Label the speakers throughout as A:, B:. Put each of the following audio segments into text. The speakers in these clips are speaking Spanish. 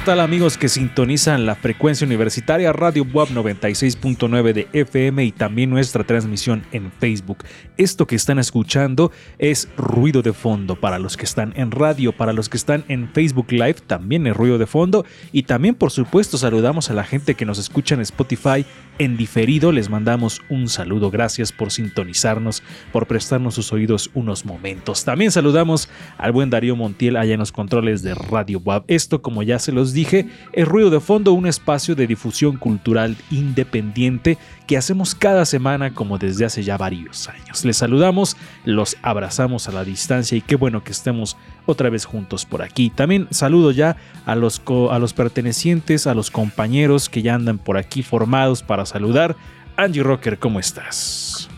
A: ¿Qué tal amigos que sintonizan la frecuencia universitaria Radio WAP 96.9 de FM y también nuestra transmisión en Facebook? Esto que están escuchando es ruido de fondo para los que están en radio, para los que están en Facebook Live también es ruido de fondo y también por supuesto saludamos a la gente que nos escucha en Spotify en diferido, les mandamos un saludo, gracias por sintonizarnos, por prestarnos sus oídos unos momentos. También saludamos al buen Darío Montiel allá en los controles de Radio WAP. Esto como ya se los dije, es Ruido de Fondo, un espacio de difusión cultural independiente que hacemos cada semana como desde hace ya varios años. Les saludamos, los abrazamos a la distancia y qué bueno que estemos otra vez juntos por aquí. También saludo ya a los, a los pertenecientes, a los compañeros que ya andan por aquí formados para saludar. Angie Rocker, ¿cómo estás?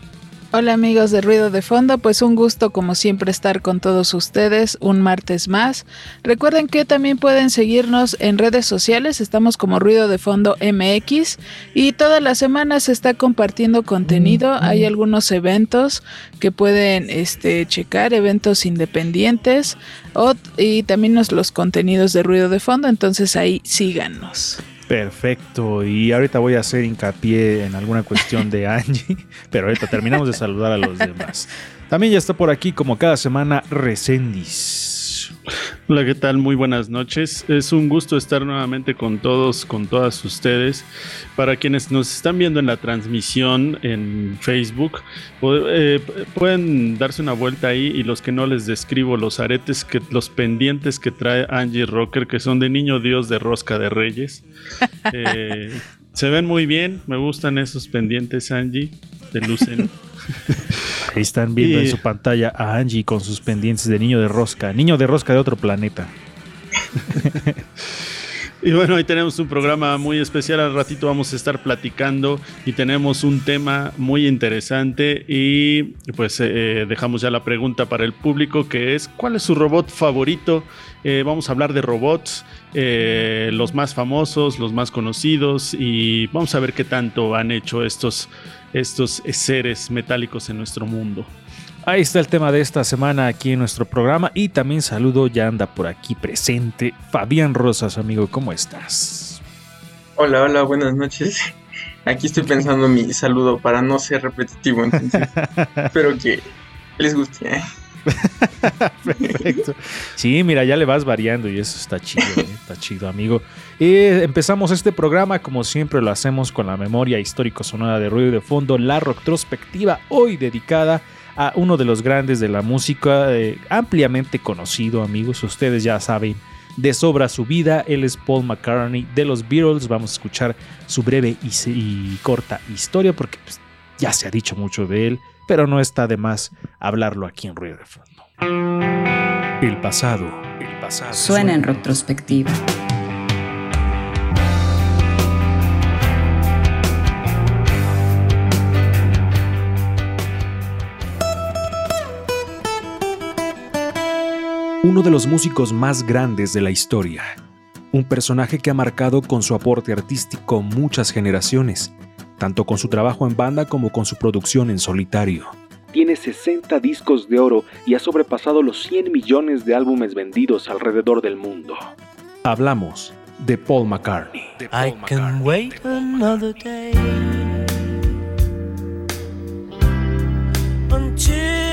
B: Hola amigos de Ruido de Fondo, pues un gusto como siempre estar con todos ustedes un martes más. Recuerden que también pueden seguirnos en redes sociales, estamos como Ruido de Fondo MX y todas las semanas se está compartiendo contenido, hay algunos eventos que pueden este, checar, eventos independientes o- y también los contenidos de Ruido de Fondo, entonces ahí síganos.
A: Perfecto, y ahorita voy a hacer hincapié en alguna cuestión de Angie, pero ahorita terminamos de saludar a los demás. También ya está por aquí, como cada semana,
C: Hola, ¿qué tal? Muy buenas noches. Es un gusto estar nuevamente con todos, con todas ustedes. Para quienes nos están viendo en la transmisión en Facebook, eh, pueden darse una vuelta ahí y los que no les describo los aretes, que, los pendientes que trae Angie Rocker, que son de niño Dios de rosca de reyes. Eh, se ven muy bien, me gustan esos pendientes, Angie. Te lucen.
A: Ahí están viendo
C: Y-
A: en su pantalla a Angie con sus pendientes de niño de rosca, niño de rosca de otro planeta.
C: Y bueno, hoy tenemos un programa muy especial. Al ratito vamos a estar platicando y tenemos un tema muy interesante. Y pues eh, dejamos ya la pregunta para el público que es ¿cuál es su robot favorito? Eh, vamos a hablar de robots, eh, los más famosos, los más conocidos y vamos a ver qué tanto han hecho estos, estos seres metálicos en nuestro mundo.
A: Ahí está el tema de esta semana aquí en nuestro programa y también saludo, ya anda por aquí presente Fabián Rosas, amigo, ¿cómo estás?
D: Hola, hola, buenas noches. Aquí estoy pensando mi saludo para no ser repetitivo, entonces espero que les guste. ¿eh?
A: Perfecto. Sí, mira, ya le vas variando y eso está chido, ¿eh? está chido, amigo. Eh, empezamos este programa como siempre lo hacemos con la memoria histórico-sonora de ruido de fondo, la retrospectiva, hoy dedicada a uno de los grandes de la música, eh, ampliamente conocido, amigos. Ustedes ya saben de sobra su vida. Él es Paul McCartney de los Beatles. Vamos a escuchar su breve y, y corta historia porque pues, ya se ha dicho mucho de él, pero no está de más hablarlo aquí en ruido de fondo. El pasado. El pasado.
E: Suena en retrospectiva.
A: Uno de los músicos más grandes de la historia. Un personaje que ha marcado con su aporte artístico muchas generaciones, tanto con su trabajo en banda como con su producción en solitario. Tiene 60 discos de oro y ha sobrepasado los 100 millones de álbumes vendidos alrededor del mundo. Hablamos de Paul McCartney.
F: I can wait another day until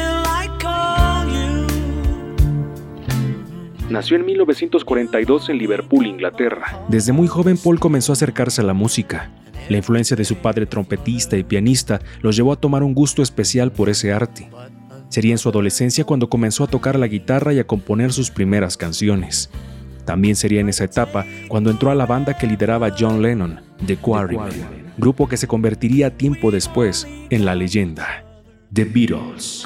G: nació en 1942 en Liverpool, Inglaterra.
A: Desde muy joven Paul comenzó a acercarse a la música. La influencia de su padre trompetista y pianista los llevó a tomar un gusto especial por ese arte. Sería en su adolescencia cuando comenzó a tocar la guitarra y a componer sus primeras canciones. También sería en esa etapa cuando entró a la banda que lideraba John Lennon, The Quarrymen, grupo que se convertiría tiempo después en la leyenda, The Beatles.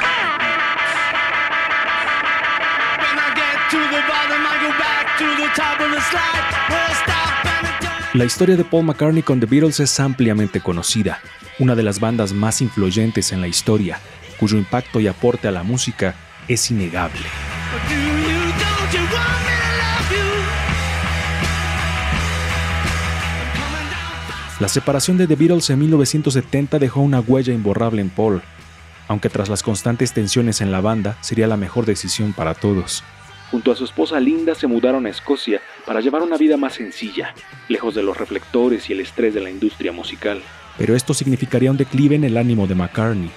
A: La historia de Paul McCartney con The Beatles es ampliamente conocida, una de las bandas más influyentes en la historia, cuyo impacto y aporte a la música es innegable. La separación de The Beatles en 1970 dejó una huella imborrable en Paul, aunque tras las constantes tensiones en la banda sería la mejor decisión para todos.
G: Junto a su esposa Linda se mudaron a Escocia para llevar una vida más sencilla, lejos de los reflectores y el estrés de la industria musical.
A: Pero esto significaría un declive en el ánimo de McCartney,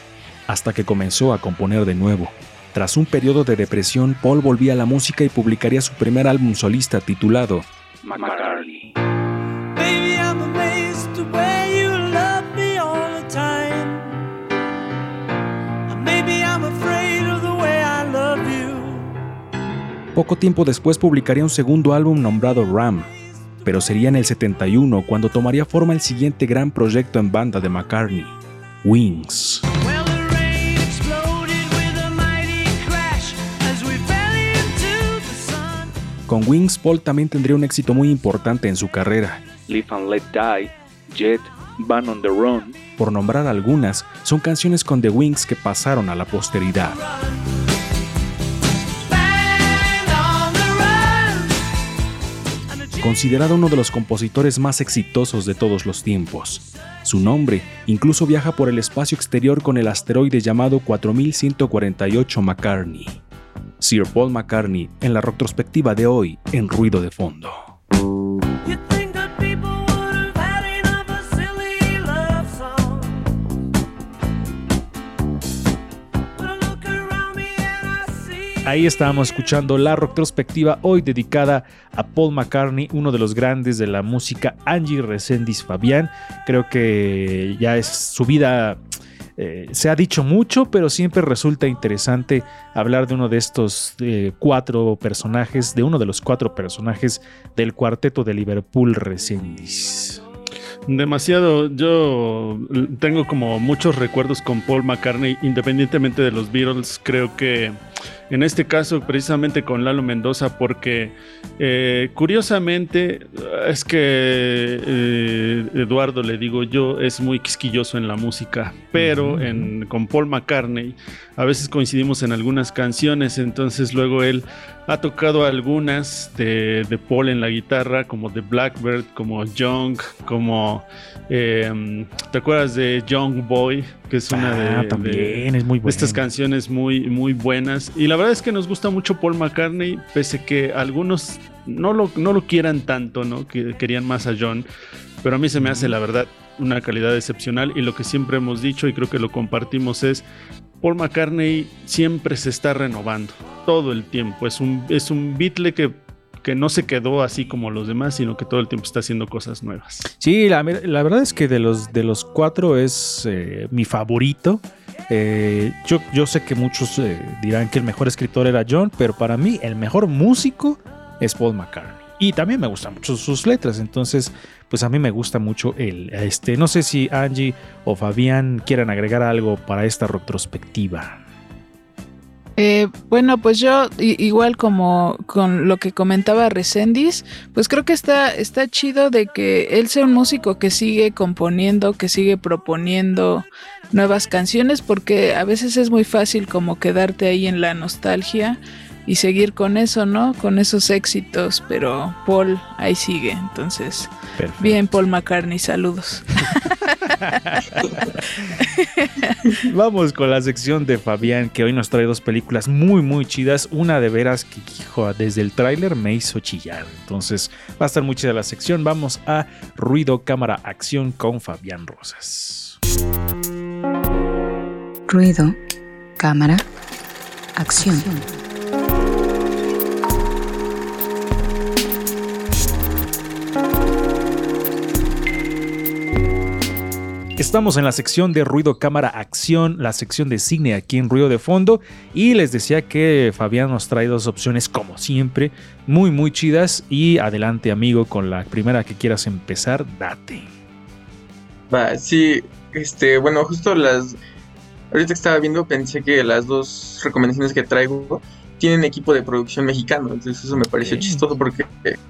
A: hasta que comenzó a componer de nuevo. Tras un periodo de depresión, Paul volvía a la música y publicaría su primer álbum solista titulado
G: McCartney.
F: Baby,
A: Poco tiempo después publicaría un segundo álbum nombrado Ram, pero sería en el 71 cuando tomaría forma el siguiente gran proyecto en banda de McCartney, Wings. Con Wings, Paul también tendría un éxito muy importante en su carrera.
G: Live and Let Die, Jet, Van on the Run,
A: Por nombrar algunas, son canciones con The Wings que pasaron a la posteridad. Considerado uno de los compositores más exitosos de todos los tiempos. Su nombre incluso viaja por el espacio exterior con el asteroide llamado 4148 McCartney. Sir Paul McCartney en la retrospectiva de hoy en Ruido de Fondo. Ahí estábamos escuchando la retrospectiva hoy dedicada a Paul McCartney, uno de los grandes de la música, Angie Resendiz Fabián. Creo que ya es su vida. eh, se ha dicho mucho, pero siempre resulta interesante hablar de uno de estos eh, cuatro personajes, de uno de los cuatro personajes del cuarteto de Liverpool Resendiz.
C: Demasiado, yo tengo como muchos recuerdos con Paul McCartney, independientemente de los Beatles, creo que en este caso precisamente con Lalo Mendoza, porque eh, curiosamente es que eh, Eduardo, le digo yo, es muy quisquilloso en la música, pero en, con Paul McCartney a veces coincidimos en algunas canciones, entonces luego él ha tocado algunas de, de Paul en la guitarra, como The Blackbird, como Young, como... eh, ¿Te acuerdas de Young Boy? Que es una de,
A: Ah,
C: de-
A: también es muy
C: de estas canciones muy, muy buenas. Y la verdad es que nos gusta mucho Paul McCartney, pese que algunos no lo, no lo quieran tanto, ¿no? Que querían más a John. Pero a mí se me hace, la verdad, una calidad excepcional. Y lo que siempre hemos dicho, y creo que lo compartimos, es Paul McCartney siempre se está renovando, todo el tiempo. Es un, es un Beatle que, que no se quedó así como los demás, sino que todo el tiempo está haciendo cosas nuevas.
A: Sí, la, la verdad es que de los, de los cuatro es eh, mi favorito. Eh, yo, yo sé que muchos eh, dirán que el mejor escritor era John, pero para mí el mejor músico es Paul McCartney. Y también me gustan mucho sus letras, entonces pues a mí me gusta mucho el este. No sé si Angie o Fabián quieran agregar algo para esta retrospectiva.
B: Eh, bueno, pues yo, igual como con lo que comentaba Resendiz, pues creo que está, está chido de que él sea un músico que sigue componiendo, que sigue proponiendo nuevas canciones, porque a veces es muy fácil como quedarte ahí en la nostalgia y seguir con eso, ¿no? Con esos éxitos, pero Paul ahí sigue, entonces,
A: Perfecto.
B: bien Paul McCartney, saludos.
A: Vamos con la sección de Fabián, que hoy nos trae dos películas muy, muy chidas. Una de veras que, hijo, desde el tráiler me hizo chillar. Entonces, va a estar muy chida la sección. Vamos a Ruido, Cámara, Acción con Fabián Rosas.
E: Ruido, cámara, acción.
A: Estamos en la sección de ruido, cámara, acción, la sección de cine aquí en Ruido de Fondo. Y les decía que Fabián nos trae dos opciones, como siempre, muy, muy chidas. Y adelante, amigo, con la primera que quieras empezar, date.
D: Va, sí, este, bueno, justo las. Ahorita que estaba viendo, pensé que las dos recomendaciones que traigo tienen equipo de producción mexicano, entonces eso me pareció
A: Ok.
D: chistoso porque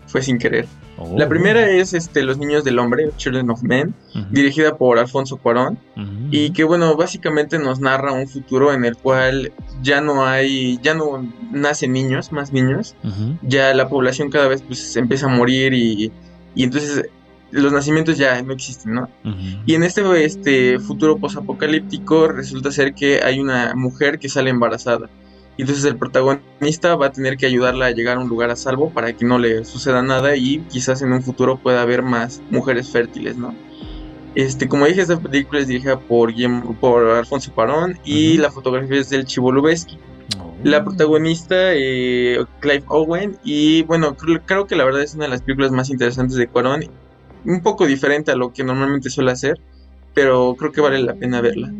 D: fue sin querer.
A: Oh,
D: La primera es este, Los Niños del Hombre, Children of Men,
A: ujú,
D: dirigida por Alfonso Cuarón,
A: ujú.
D: y que bueno, básicamente nos narra un futuro en el cual ya no hay, ya no nacen niños, más niños,
A: Ujú,
D: ya la población cada vez pues empieza a morir y, y entonces los nacimientos ya no existen, ¿no?
A: ujú.
D: Y en este, este futuro posapocalíptico resulta ser que hay una mujer que sale embarazada. Y entonces el protagonista va a tener que ayudarla a llegar a un lugar a salvo para que no le suceda nada y quizás en un futuro pueda haber más mujeres fértiles, ¿no? Este, como dije, esta película es dirigida por, por Alfonso Cuarón y
A: Ujú.
D: la fotografía es del Chivo Lubeski.
A: Oh.
D: La protagonista, eh, Clive Owen, y bueno, creo, creo que la verdad es una de las películas más interesantes de Cuarón, un poco diferente a lo que normalmente suele hacer, pero creo que vale la pena verla.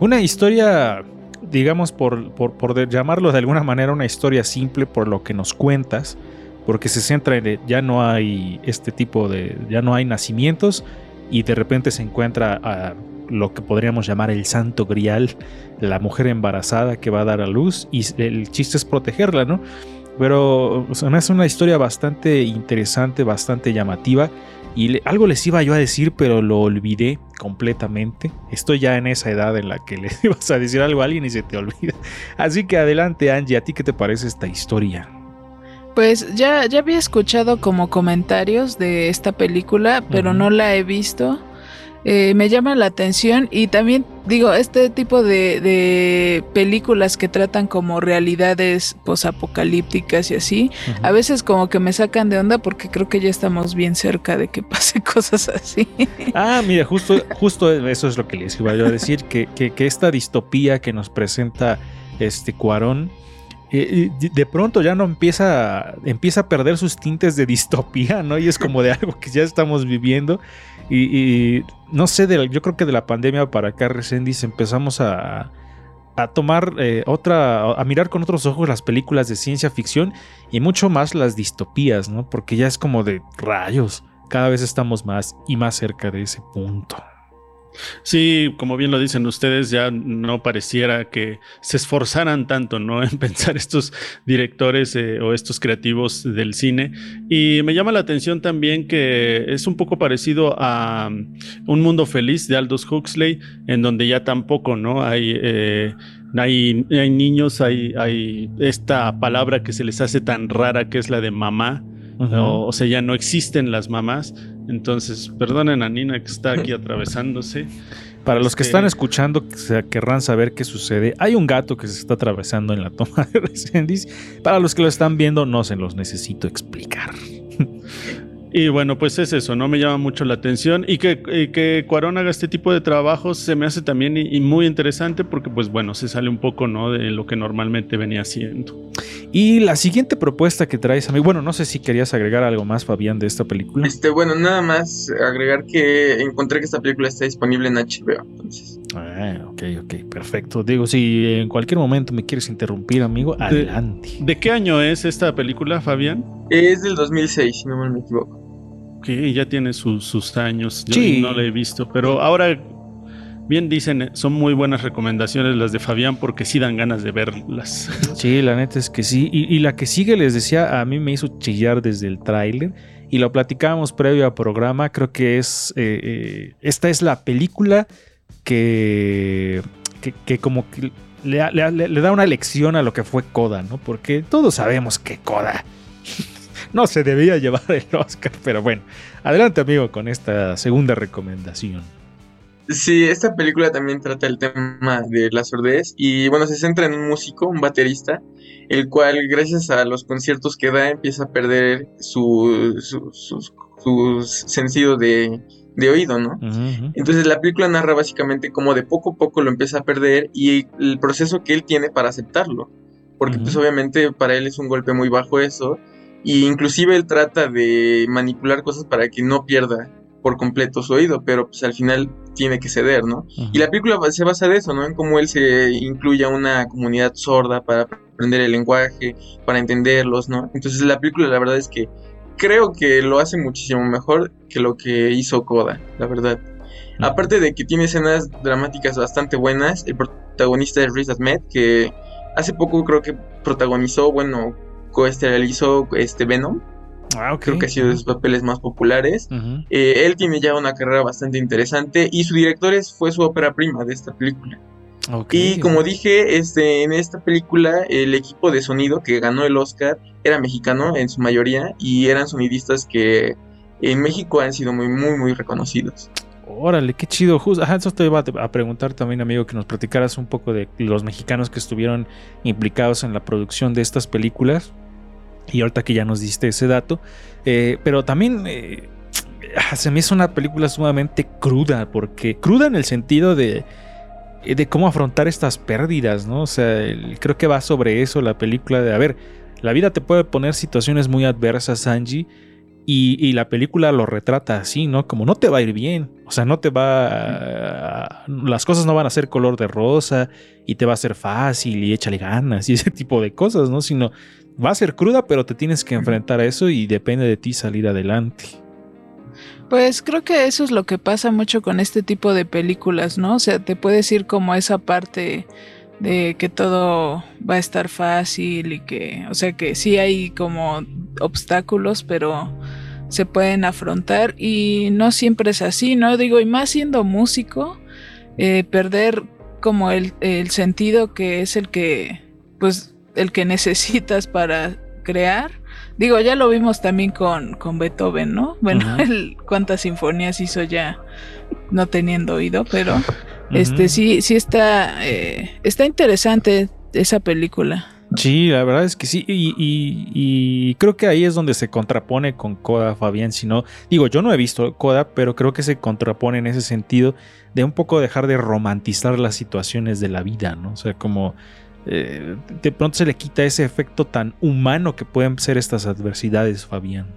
A: Una historia, digamos, por, por, por llamarlo de alguna manera, una historia simple por lo que nos cuentas, porque se centra en el- ya no hay este tipo de, ya no hay nacimientos y de repente se encuentra a lo que podríamos llamar el santo grial, la mujer embarazada que va a dar a luz y el chiste es protegerla, ¿no? Pero me hace una historia bastante interesante, bastante llamativa. Y le- algo les iba yo a decir, pero lo olvidé completamente. Estoy ya en esa edad en la que le ibas a decir algo a alguien y se te olvida. Así que adelante, Angie, ¿a ti qué te parece esta historia?
B: Pues ya, ya había escuchado como comentarios de esta película, pero no la he visto. Eh, me llama la atención y también digo, este tipo de, de películas que tratan como realidades posapocalípticas y así, a veces como que me sacan de onda porque creo que ya estamos bien cerca de que pase cosas así.
A: Ah, mira, justo, justo eso es lo que les iba yo a decir, que, que- que esta distopía que nos presenta este Cuarón, eh, de pronto ya no empieza, empieza a perder sus tintes de distopía, ¿no? Y es como de algo que ya estamos viviendo. Y, no sé, de yo creo que de la pandemia para acá, Resendiz, empezamos a, a tomar eh, otra, a mirar con otros ojos las películas de ciencia ficción y mucho más las distopías, ¿no? Porque ya es como de rayos cada vez estamos más y más cerca de ese punto.
C: Sí, como bien lo dicen ustedes, ya no pareciera que se esforzaran tanto, ¿no? En pensar estos directores eh, o estos creativos del cine. Y me llama la atención también que es un poco parecido a um, Un Mundo Feliz de Aldous Huxley, en donde ya tampoco, ¿no? Hay. eh, hay, hay niños, hay, hay esta palabra que se les hace tan rara que es la de mamá, o, o sea, ya no existen las mamás. Entonces, perdonen a Nina que está aquí atravesándose.
A: Para los que
C: Este-
A: están escuchando, que querrán saber qué sucede. Hay un gato que se está atravesando en la toma de Resendiz. Para los que lo están viendo, no se los necesito explicar.
C: Y bueno, pues es eso, ¿no? Me llama mucho la atención. Y que, y que Cuarón haga este tipo de trabajos se me hace también y, y muy interesante porque, pues bueno, se sale un poco, ¿no? De lo que normalmente venía haciendo.
A: Y la siguiente propuesta que traes, amigo. Bueno, no sé si querías agregar algo más, Fabián, de esta película.
D: Este, bueno, nada más agregar que encontré que esta película está disponible en HBO. Entonces,
A: Ah, ok, ok, perfecto. Digo, si en cualquier momento me quieres interrumpir, amigo, adelante.
C: ¿De qué año es esta película, Fabián?
D: es del 2006, si no mal me equivoco.
C: Que ya tiene sus, sus años. Yo
A: Sí.
C: no la he visto, pero ahora. Bien dicen, son muy buenas recomendaciones las de Fabián porque sí dan ganas de verlas.
A: Sí, la neta es que sí. Y, y la que sigue, les decía, a mí me hizo chillar desde el tráiler. Y lo platicábamos previo al programa. Creo que es. eh, eh, esta es la película que. que, que como que le- le da una lección a lo que fue Coda, ¿no? Porque todos sabemos que Coda no se debía llevar el Oscar. Pero bueno, adelante, amigo, con esta segunda recomendación.
D: Sí, esta película también trata el tema de la sordez y bueno, se centra en un músico, un baterista, el cual gracias a los conciertos que da empieza a perder su, su, sentido de, de oído, ¿no? Entonces la película narra básicamente cómo de poco a poco lo empieza a perder y el proceso que él tiene para aceptarlo. Porque pues obviamente para él es un golpe muy bajo eso. Y inclusive él trata de manipular cosas para que no pierda por completo su oído, pero pues al final tiene que ceder, ¿no? Y la película se basa de eso, ¿no? En cómo él se incluye a una comunidad sorda para aprender el lenguaje, para entenderlos, ¿no? Entonces la película la verdad es que creo que lo hace muchísimo mejor que lo que hizo Koda, la verdad. Aparte de que tiene escenas dramáticas bastante buenas, el protagonista es Riz Ahmed, que hace poco creo que protagonizó, bueno, co-esterilizó este Venom.
A: Ah.
D: Creo que ha sido de sus papeles más populares. Eh, él tiene ya una carrera bastante interesante y su director es, fue su ópera prima de esta película. Y como dije, este, en esta película el equipo de sonido que ganó el Oscar era mexicano en su mayoría y eran sonidistas que en México han sido muy, muy, muy reconocidos.
A: Órale, qué chido. Justo, ajá, eso te iba a preguntar también, amigo, que nos platicaras un poco de los mexicanos que estuvieron implicados en la producción de estas películas. Y ahorita que ya nos diste ese dato. eh, pero también eh, ah, se me hizo una película sumamente cruda, porque cruda en el sentido de, eh, de cómo afrontar estas pérdidas, ¿no? O sea, creo que va sobre eso la película de, a ver, la vida te puede poner situaciones muy adversas, Angie. Y, la película lo retrata así, ¿no? Como no te va a ir bien. O sea, no te va. las cosas no van a ser color de rosa y te va a ser fácil y échale ganas y ese tipo de cosas, ¿no? Sino va a ser cruda, pero te tienes que enfrentar a eso y depende de ti salir adelante.
B: Pues creo que eso es lo que pasa mucho con este tipo de películas, ¿no? O sea, te puedes ir como esa parte de que todo va a estar fácil y que, o sea, que sí hay como obstáculos, pero se pueden afrontar y no siempre es así, ¿no? Digo, y más siendo músico, eh, perder como el, el sentido que es el que, pues, el que necesitas para crear. Digo, ya lo vimos también con, con Beethoven, ¿no? Bueno, cuántas sinfonías hizo ya no teniendo oído, pero este sí, sí está, eh, está interesante esa película.
A: Sí, la verdad es que sí. Y, y- y creo que ahí es donde se contrapone con Coda, Fabián. Si no, digo, yo no he visto Coda, pero creo que se contrapone en ese sentido de un poco dejar de romantizar las situaciones de la vida, ¿no? O sea, como eh, de pronto se le quita ese efecto tan humano que pueden ser estas adversidades, Fabián.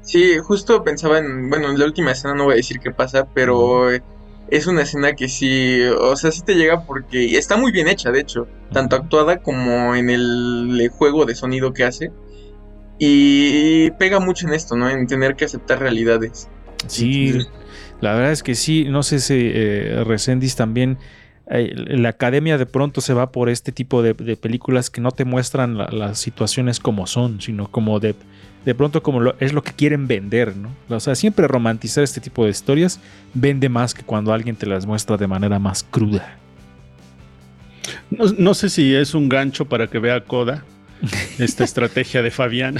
D: Sí, justo pensaba en, bueno, en la última escena no voy a decir qué pasa, pero es una escena que sí, o sea, sí te llega porque está muy bien hecha, de hecho, tanto actuada como en el, juego de sonido que hace. Y pega mucho en esto, ¿no? En tener que aceptar realidades.
A: Sí,
D: Entonces,
A: la verdad es que sí. No sé si eh, Resendiz también. eh, la academia de pronto se va por este tipo de, de películas que no te muestran la- las situaciones como son, sino como de, de pronto como lo- es lo que quieren vender, ¿no? O sea, siempre romantizar este tipo de historias vende más que cuando alguien te las muestra de manera más cruda.
C: No, no sé si es un gancho para que vea Coda, esta estrategia de Fabián.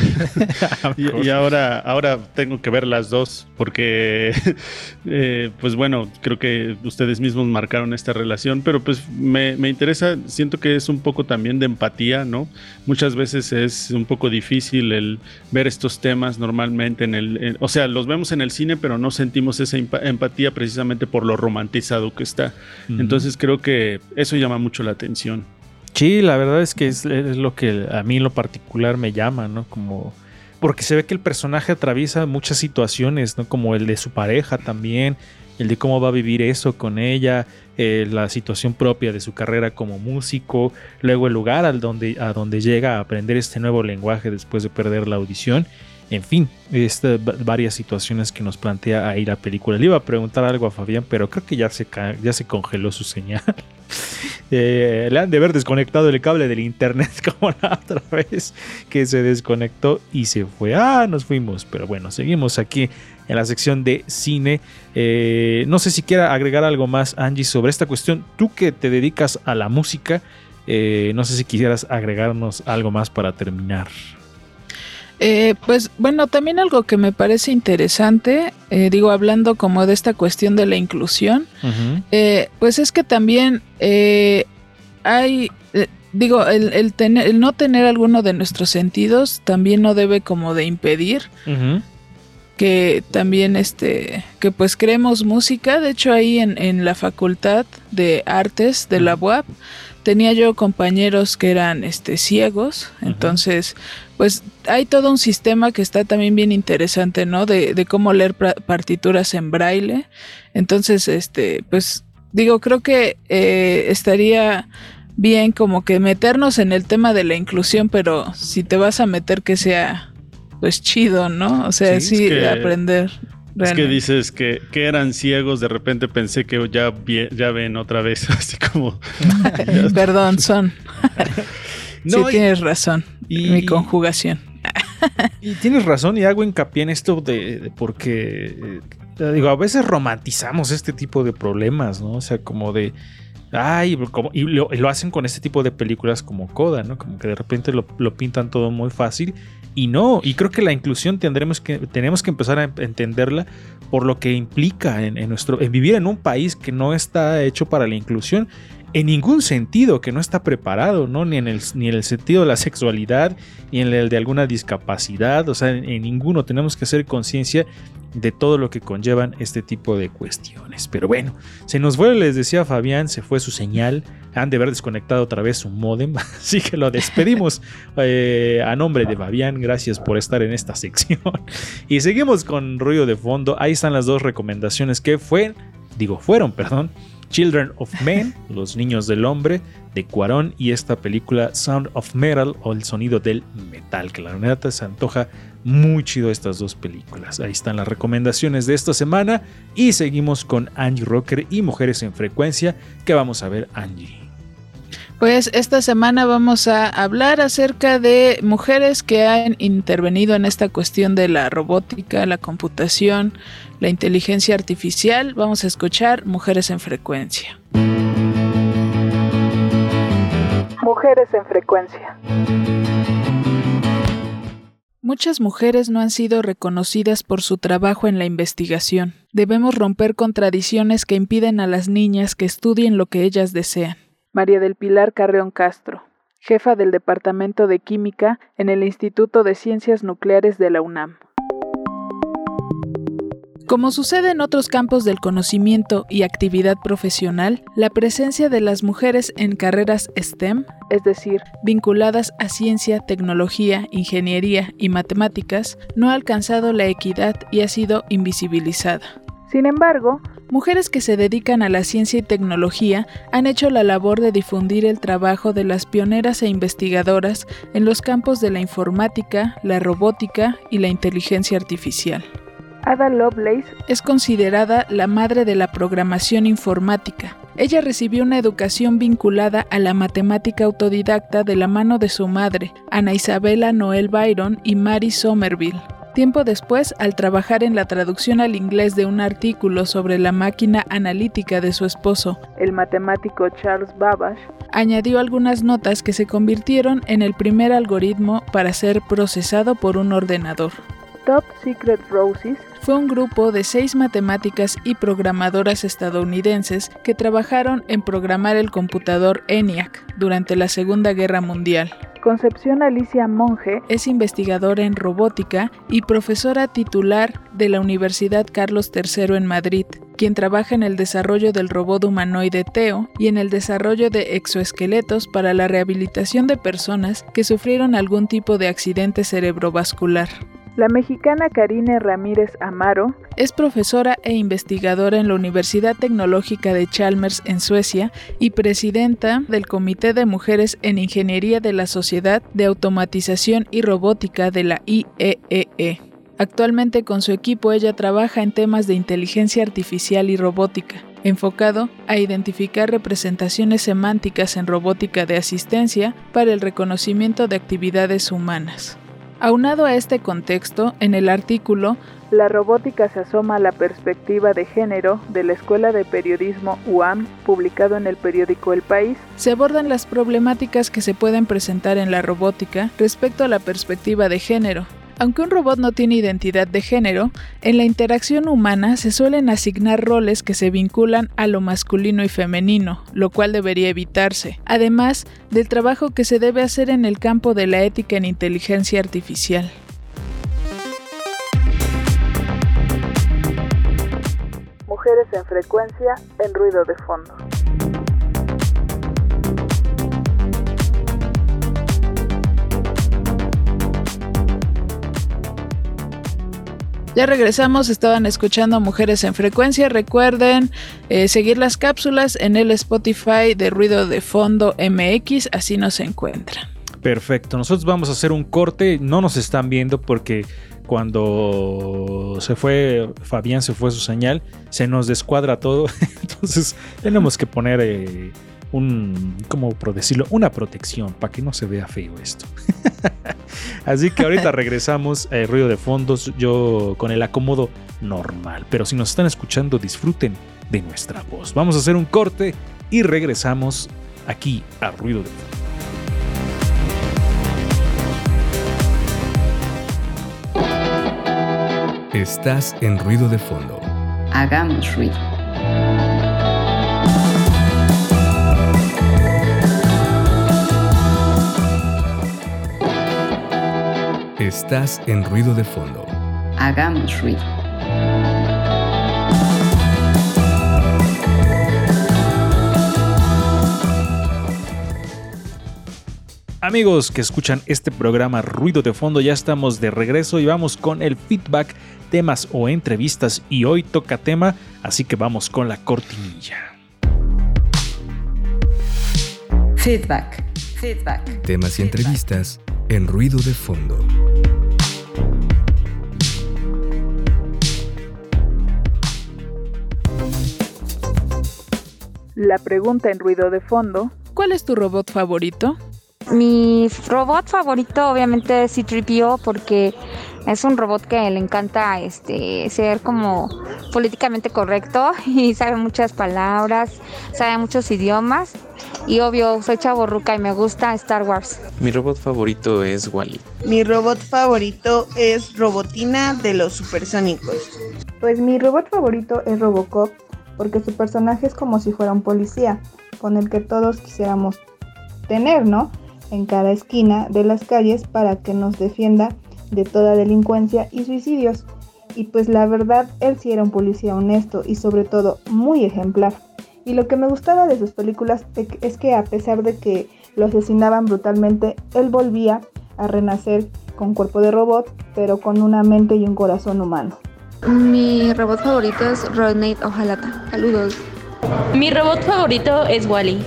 C: y, y ahora, ahora tengo que ver las dos, porque, eh, pues bueno, creo que ustedes mismos marcaron esta relación, pero pues me, me interesa, siento que es un poco también de empatía, ¿no? Muchas veces es un poco difícil el ver estos temas normalmente en el, en- o sea, los vemos en el cine, pero no sentimos esa empa- empatía precisamente por lo romantizado que está. Entonces creo que eso llama mucho la atención.
A: Sí, la verdad es que es, lo que a mí en lo particular me llama, ¿no? Como porque se ve que el personaje atraviesa muchas situaciones, ¿no? Como el de su pareja también, el de cómo va a vivir eso con ella, eh, la situación propia de su carrera como músico, luego el lugar al donde, a donde llega a aprender este nuevo lenguaje después de perder la audición. En fin, va- varias situaciones que nos plantea ahí la película. Le iba a preguntar algo a Fabián, pero creo que ya se, ya se congeló su señal. Eh, le han de haber desconectado el cable del internet como la otra vez que se desconectó y se fue. Ah, nos fuimos. Pero bueno, seguimos aquí en la sección de cine. Eh, no sé si quiera agregar algo más, Angie, sobre esta cuestión. Tú que te dedicas a la música, eh, no sé si quisieras agregarnos algo más para terminar.
B: Eh, pues bueno, también algo que me parece interesante, eh, digo, hablando como de esta cuestión de la inclusión, eh, pues es que también eh, hay, digo, el, el tener, el no tener alguno de nuestros sentidos también no debe como de impedir que también este que pues creemos música. De hecho ahí en, en la facultad de artes de la UAP tenía yo compañeros que eran este ciegos, entonces pues hay todo un sistema que está también bien interesante, ¿no? De, de cómo leer partituras en braille. Entonces, este, pues digo, creo que eh, estaría bien como que meternos en el tema de la inclusión, pero si te vas a meter que sea pues chido, ¿no? O sea, sí, aprender.
C: Es que dices que, que, eran ciegos, de repente pensé que ya, ya ven otra vez, así como...
B: Perdón, son. sí, tienes razón. Y, mi conjugación.
A: y tienes razón y hago hincapié en esto de, porque, eh, digo, a veces romantizamos este tipo de problemas, ¿no? O sea, como de... Ay, como, y lo, hacen con este tipo de películas como Coda, ¿no? Como que de repente lo, lo pintan todo muy fácil y no, y creo que la inclusión tendremos que, tenemos que empezar a entenderla por lo que implica en, nuestro, en vivir en un país que no está hecho para la inclusión en ningún sentido, que no está preparado, ¿no? Ni en el, ni en el sentido de la sexualidad, ni en el de alguna discapacidad, o sea, en ninguno tenemos que hacer conciencia de todo lo que conllevan este tipo de cuestiones. Pero bueno, se nos fue, les decía Fabián, se fue su señal, han de haber desconectado otra vez su modem, así que lo despedimos eh, a nombre de Fabián, gracias por estar en esta sección. Y seguimos con ruido de fondo, ahí están las dos recomendaciones que fue, digo, fueron, perdón. Children of Men, Los Niños del Hombre, de Cuarón, y esta película Sound of Metal, o El Sonido del Metal, que la neta se antoja muy chido estas dos películas. Ahí están las recomendaciones de esta semana y seguimos con Angie Rocker y Mujeres en Frecuencia. ¿Qué vamos a ver, Angie?
B: Pues esta semana vamos a hablar acerca de mujeres que han intervenido en esta cuestión de la robótica, la computación, la inteligencia artificial. Vamos a escuchar Mujeres en Frecuencia. Mujeres en Frecuencia. Muchas mujeres no han sido reconocidas por su trabajo en la investigación. Debemos romper con tradiciones que impiden a las niñas que estudien lo que ellas desean. María del Pilar Carreón Castro, jefa del Departamento de Química en el Instituto de Ciencias Nucleares de la UNAM. Como sucede en otros campos del conocimiento y actividad profesional, la presencia de las mujeres en carreras STEM, es decir, vinculadas a ciencia, tecnología, ingeniería y matemáticas, no ha alcanzado la equidad y ha sido invisibilizada. Sin embargo, mujeres que se dedican a la ciencia y tecnología han hecho la labor de difundir el trabajo de las pioneras e investigadoras en los campos de la informática, la robótica y la inteligencia artificial. Ada Lovelace es considerada la madre de la programación informática. Ella recibió una educación vinculada a la matemática autodidacta de la mano de su madre, Ana Isabela Noel Byron y Mary Somerville. Tiempo después, al trabajar en la traducción al inglés de un artículo sobre la máquina analítica de su esposo, el matemático Charles Babbage, añadió algunas notas que se convirtieron en el primer algoritmo para ser procesado por un ordenador. Top Secret Roses fue un grupo de seis matemáticas y programadoras estadounidenses que trabajaron en programar el computador ENIAC durante la Segunda Guerra Mundial. Concepción Alicia Monge es investigadora en robótica y profesora titular de la Universidad Carlos III en Madrid, quien trabaja en el desarrollo del robot humanoide Teo y en el desarrollo de exoesqueletos para la rehabilitación de personas que sufrieron algún tipo de accidente cerebrovascular. La mexicana Karine Ramírez Amaro es profesora e investigadora en la Universidad Tecnológica de Chalmers en Suecia y presidenta del Comité de Mujeres en Ingeniería de la Sociedad de Automatización y Robótica de la IEEE. E. Actualmente con su equipo ella trabaja en temas de inteligencia artificial y robótica, enfocado a identificar representaciones semánticas en robótica de asistencia para el reconocimiento de actividades humanas. Aunado a este contexto, en el artículo La robótica se asoma a la perspectiva de género de la Escuela de Periodismo UAM, publicado en el periódico El País, se abordan las problemáticas que se pueden presentar en la robótica respecto a la perspectiva de género, aunque un robot no tiene identidad de género, en la interacción humana se suelen asignar roles que se vinculan a lo masculino y femenino, lo cual debería evitarse, además del trabajo que se debe hacer en el campo de la ética en inteligencia artificial. Mujeres en frecuencia en ruido de fondo. Ya regresamos, estaban escuchando Mujeres en Frecuencia. Recuerden eh, seguir las cápsulas en el Spotify de Ruido de Fondo MX, así nos encuentran.
A: Perfecto, nosotros vamos a hacer un corte, no nos están viendo porque cuando se fue Fabián, se fue su señal, se nos descuadra todo, entonces tenemos que poner eh, un, ¿cómo decirlo? Una protección para que no se vea feo esto. Así que ahorita regresamos a ruido de fondos, yo con el acomodo normal. Pero si nos están escuchando, disfruten de nuestra voz. Vamos a hacer un corte y regresamos aquí a ruido de fondo.
H: Estás en ruido de fondo.
E: Hagamos ruido.
H: Estás en ruido de fondo.
E: Hagamos ruido.
A: Amigos que escuchan este programa Ruido de Fondo, ya estamos de regreso y vamos con el feedback, temas o entrevistas y hoy toca tema, así que vamos con la cortinilla.
E: Feedback. Feedback.
H: Temas y entrevistas en ruido de fondo.
B: La pregunta en ruido de fondo, ¿cuál es tu robot favorito?
I: Mi robot favorito obviamente es C-3PO porque es un robot que le encanta este ser como políticamente correcto y sabe muchas palabras, sabe muchos idiomas y obvio soy chaborruca y me gusta Star Wars.
J: Mi robot favorito es Wally.
K: Mi robot favorito es Robotina de los Supersónicos.
L: Pues mi robot favorito es Robocop porque su personaje es como si fuera un policía, con el que todos quisiéramos tener, ¿no? En cada esquina de las calles para que nos defienda de toda delincuencia y suicidios. Y pues la verdad, él sí era un policía honesto y sobre todo muy ejemplar. Y lo que me gustaba de sus películas es que a pesar de que lo asesinaban brutalmente, él volvía a renacer con cuerpo de robot, pero con una mente y un corazón humano.
M: Mi robot favorito es Rodney Ojalata. Saludos.
N: Mi robot favorito es Wally.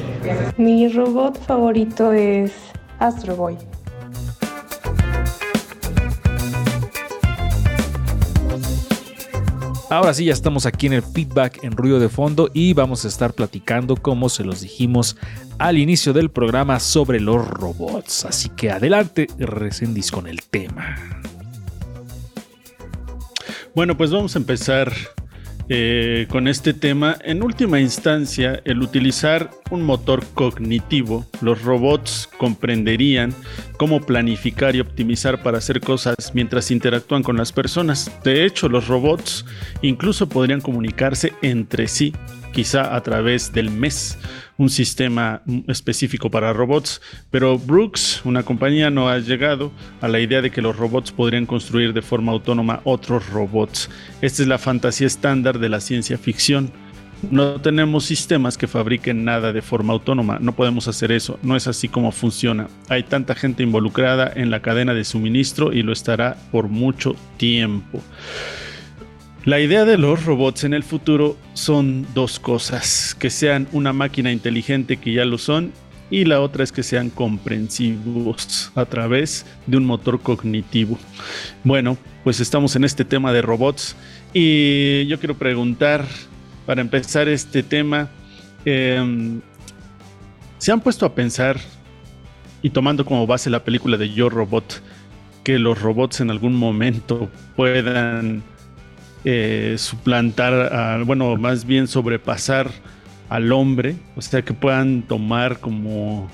O: Mi robot favorito es Astro Boy.
A: Ahora sí, ya estamos aquí en el feedback en ruido de fondo y vamos a estar platicando, como se los dijimos al inicio del programa, sobre los robots. Así que adelante, recendis con el tema.
C: Bueno, pues vamos a empezar eh, con este tema. En última instancia, el utilizar un motor cognitivo, los robots comprenderían cómo planificar y optimizar para hacer cosas mientras interactúan con las personas. De hecho, los robots incluso podrían comunicarse entre sí, quizá a través del MES, un sistema específico para robots, pero Brooks, una compañía, no ha llegado a la idea de que los robots podrían construir de forma autónoma otros robots. Esta es la fantasía estándar de la ciencia ficción. No tenemos sistemas que fabriquen nada de forma autónoma, no podemos hacer eso, no es así como funciona. Hay tanta gente involucrada en la cadena de suministro y lo estará por mucho tiempo. La idea de los robots en el futuro son dos cosas, que sean una máquina inteligente que ya lo son y la otra es que sean comprensivos a través de un motor cognitivo. Bueno, pues estamos en este tema de robots y yo quiero preguntar, para empezar este tema, em, ¿se han puesto a pensar y tomando como base la película de Yo Robot, que los robots en algún momento puedan eh, suplantar, bueno, más bien sobrepasar al hombre, o sea, que puedan tomar como,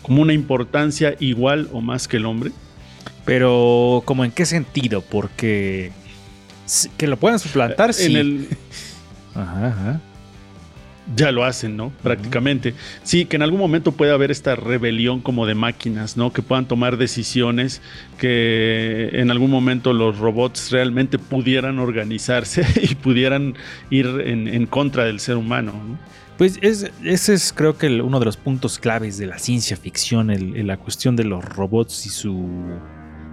C: como una importancia igual o más que el hombre.
A: Pero, ¿como en qué sentido? Porque que lo puedan suplantar,
C: en el... Ajá, ajá ya lo hacen, ¿no? Prácticamente. Sí, que en algún momento puede haber esta rebelión como de máquinas, ¿no? Que puedan tomar decisiones, que en algún momento los robots realmente pudieran organizarse y pudieran ir en, contra del ser humano, ¿no?
A: Pues es, ese es creo que uno de los puntos claves de la ciencia ficción, la cuestión de los robots y su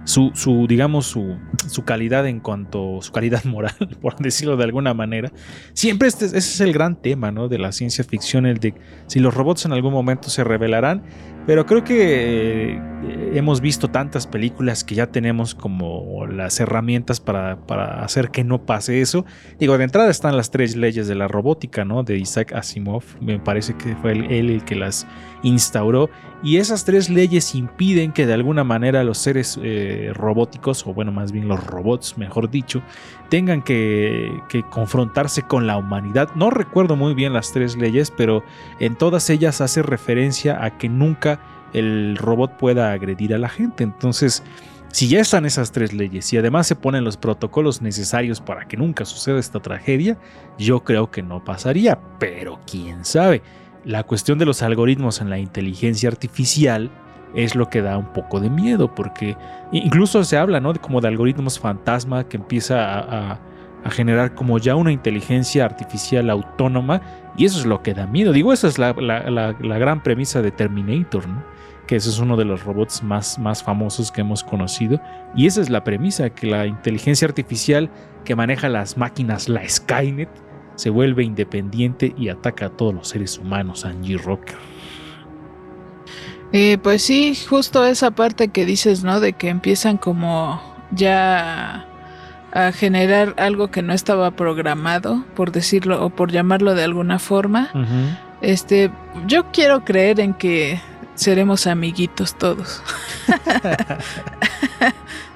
A: su, su digamos, su, su, calidad en cuanto, su calidad moral, por decirlo de alguna manera. Siempre este, ese es el gran tema, ¿no? De la ciencia ficción, el de si los robots en algún momento se revelarán. Pero creo que eh, hemos visto tantas películas que ya tenemos como las herramientas para, para, hacer que no pase eso. Digo, de entrada están las tres leyes de la robótica, ¿no? De Isaac Asimov. Me parece que fue él el que las instauró. Y esas tres leyes impiden que de alguna manera los seres eh, robóticos, o bueno, más bien los robots, mejor dicho, tengan que, que confrontarse con la humanidad. No recuerdo muy bien las tres leyes, pero en todas ellas hace referencia a que nunca el robot pueda agredir a la gente. Entonces, si ya están esas tres leyes y además se ponen los protocolos necesarios para que nunca suceda esta tragedia, yo creo que no pasaría, pero quién sabe. La cuestión de los algoritmos en la inteligencia artificial es lo que da un poco de miedo, porque incluso se habla ¿no? como de algoritmos fantasma que empieza a, generar como ya una inteligencia artificial autónoma y eso es lo que da miedo. Digo, esa es la, la, gran premisa de Terminator, ¿no? Que ese es uno de los robots más, más famosos que hemos conocido. Y esa es la premisa, que la inteligencia artificial que maneja las máquinas, la Skynet, se vuelve independiente y ataca a todos los seres humanos, Angie Rocker.
B: Eh, pues sí, justo esa parte que dices, ¿no? De que empiezan como ya a generar algo que no estaba programado, por decirlo o por llamarlo de alguna forma. Este, yo quiero creer en que seremos amiguitos todos.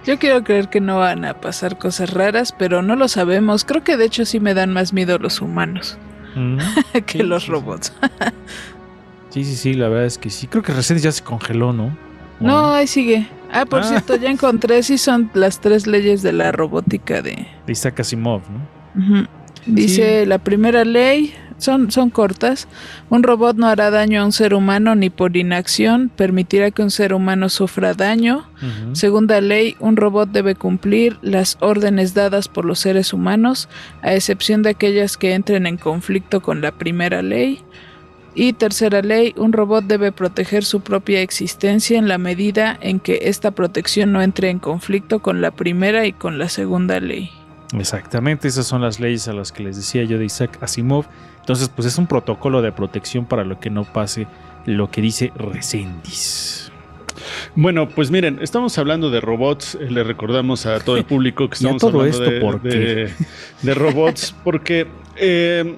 B: yo quiero creer que no van a pasar cosas raras, pero no lo sabemos. Creo que de hecho sí me dan más miedo los humanos que los robots.
A: sí, sí, sí, la verdad es que sí. Creo que recién ya se congeló, ¿no?
B: No, ahí sigue. Ah, por cierto, ya encontré, sí son las tres leyes de la robótica de...
A: De Isaac Asimov, ¿no?
B: Dice la primera ley, son, son cortas, un robot no hará daño a un ser humano ni por inacción permitirá que un ser humano sufra daño. Segunda ley, un robot debe cumplir las órdenes dadas por los seres humanos, a excepción de aquellas que entren en conflicto con la primera ley. Y tercera ley, un robot debe proteger su propia existencia en la medida en que esta protección no entre en conflicto con la primera y con la segunda ley.
A: Exactamente, esas son las leyes a las que les decía yo de Isaac Asimov. Entonces, pues es un protocolo de protección para lo que no pase lo que dice Resendis.
C: Bueno, pues miren, estamos hablando de robots. Le recordamos a todo el público que estamos hablando
A: esto
C: de, de, robots porque eh,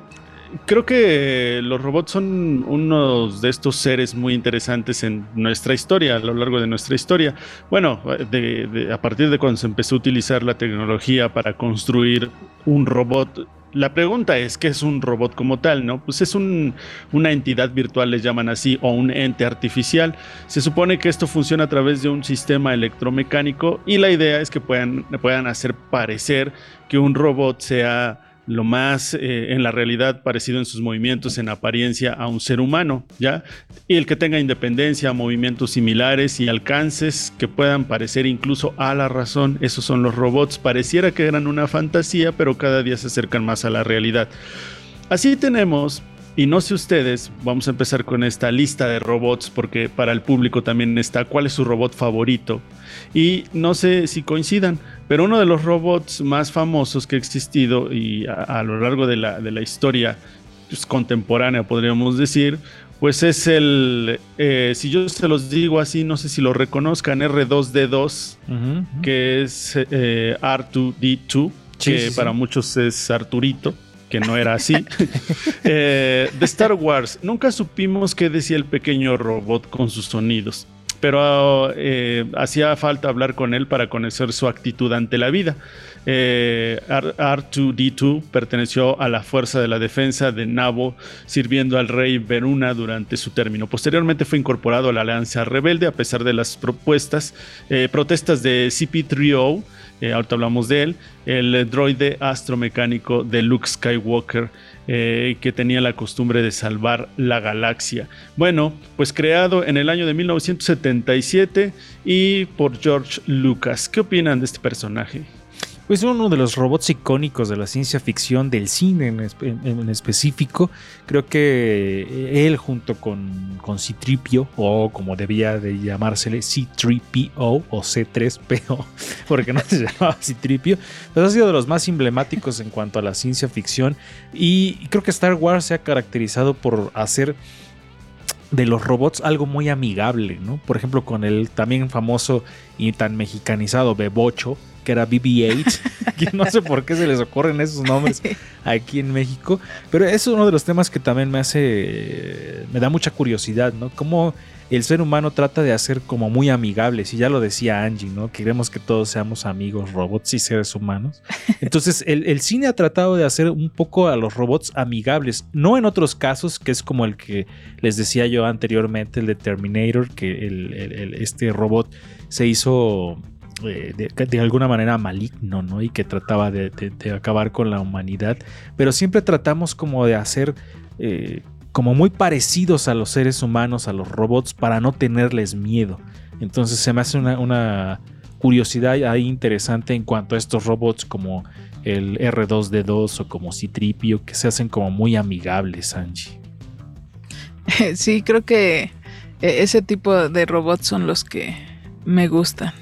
C: creo que los robots son unos de estos seres muy interesantes en nuestra historia, a lo largo de nuestra historia. Bueno, a partir de cuando se empezó a utilizar la tecnología para construir un robot, la pregunta es, ¿qué es un robot como tal? ¿no? Pues es una entidad virtual, les llaman así, o un ente artificial. Se supone que esto funciona a través de un sistema electromecánico y la idea es que puedan, puedan hacer parecer que un robot sea lo más eh, en la realidad parecido en sus movimientos, en apariencia a un ser humano, ¿ya? Y el que tenga independencia, movimientos similares y alcances que puedan parecer incluso a la razón, esos son los robots. Pareciera que eran una fantasía, pero cada día se acercan más a la realidad. Así tenemos y no sé ustedes, vamos a empezar con esta lista de robots porque para el público también está cuál es su robot favorito. Y no sé si coincidan, pero uno de los robots más famosos que ha existido y a, lo largo de la, de la historia pues, contemporánea, podríamos decir, pues es el, eh, si yo se los digo así, no sé si lo reconozcan, R2D2, que es eh, R2D2, que para muchos es Arturito que no era así. Eh, de Star Wars, nunca supimos qué decía el pequeño robot con sus sonidos, pero eh, hacía falta hablar con él para conocer su actitud ante la vida. Eh, R2D2 perteneció a la Fuerza de la Defensa de Nabo, sirviendo al rey Veruna durante su término. Posteriormente fue incorporado a la Alianza Rebelde a pesar de las propuestas, protestas de CP3O eh, ahorita hablamos de él, el droide astromecánico de Luke Skywalker, eh, que tenía la costumbre de salvar la galaxia. Bueno, pues creado en el año de 1977 y por George Lucas. ¿Qué opinan de este personaje?
A: Pues uno de los robots icónicos de la ciencia ficción, del cine en, espe- en específico. Creo que él junto con, con C-3PO, o como debía de llamársele C-3PO o C-3PO, porque no se llamaba C-3PO, pues ha sido de los más emblemáticos en cuanto a la ciencia ficción. Y creo que Star Wars se ha caracterizado por hacer de los robots algo muy amigable, ¿no? Por ejemplo, con el también famoso y tan mexicanizado Bebocho, que era BB-8, que no sé por qué se les ocurren esos nombres aquí en México, pero es uno de los temas que también me hace, me da mucha curiosidad, ¿no? Cómo el ser humano trata de hacer como muy amigables, y ya lo decía Angie, ¿no? Queremos que todos seamos amigos, robots y seres humanos. Entonces, el, el cine ha tratado de hacer un poco a los robots amigables, no en otros casos, que es como el que les decía yo anteriormente, el de Terminator, que el- el- el- este robot se hizo de, alguna manera maligno, ¿no? Y que trataba de acabar con la humanidad, pero siempre tratamos como de hacer... eh, como muy parecidos a los seres humanos, a los robots, para no tenerles miedo. Entonces se me hace una, una curiosidad ahí interesante en cuanto a estos robots como el R2D2 o como Citripio, que se hacen como muy amigables, Angie.
B: Sí, creo que eh, ese tipo de robots son los que me gustan.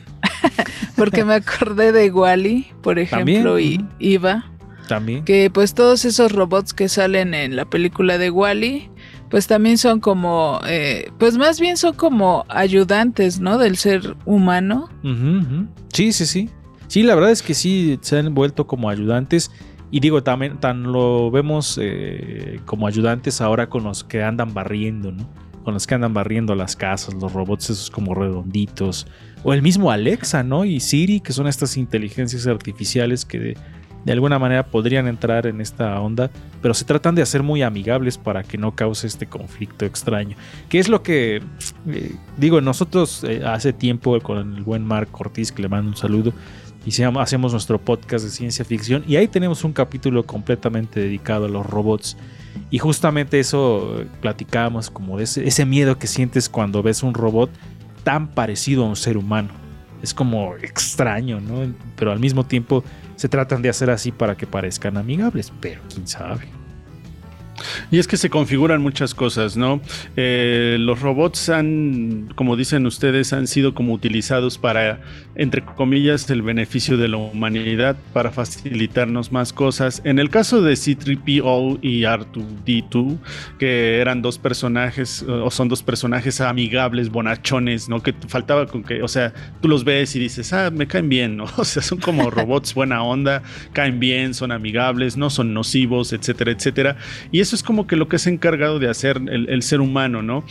B: Porque me acordé de Wally, por ejemplo,
A: También,
B: y Iva.
A: También.
B: Que pues todos esos robots que salen en la película de Wally, pues también son como, eh, pues más bien son como ayudantes, ¿no? Del ser humano.
A: Sí, sí, sí. Sí, la verdad es que sí se han vuelto como ayudantes. Y digo, también tan lo vemos eh, como ayudantes ahora con los que andan barriendo, ¿no? Con los que andan barriendo las casas, los robots esos como redonditos. O el mismo Alexa, ¿no? Y Siri, que son estas inteligencias artificiales que de, alguna manera podrían entrar en esta onda, pero se tratan de hacer muy amigables para que no cause este conflicto extraño. Que es lo que, eh, digo, nosotros eh, hace tiempo con el buen Mark Ortiz, que le mando un saludo, hicimos, hacemos nuestro podcast de ciencia ficción y ahí tenemos un capítulo completamente dedicado a los robots. Y justamente eso platicábamos como ese, ese miedo que sientes cuando ves un robot tan parecido a un ser humano. Es como extraño, ¿no? Pero al mismo tiempo se tratan de hacer así para que parezcan amigables, pero quién sabe.
C: Y es que se configuran muchas cosas, ¿no? Eh, los robots han, como dicen ustedes, han sido como utilizados para, entre comillas, el beneficio de la humanidad, para facilitarnos más cosas. En el caso de C-3PO y R2D2, que eran dos personajes, o son dos personajes amigables, bonachones, ¿no? Que faltaba con que, o sea, tú los ves y dices, ah, me caen bien, ¿no? O sea, son como robots buena onda, caen bien, son amigables, no son nocivos, etcétera, etcétera. Y eso es como que lo que ha encargado de hacer el, ser humano, ¿no?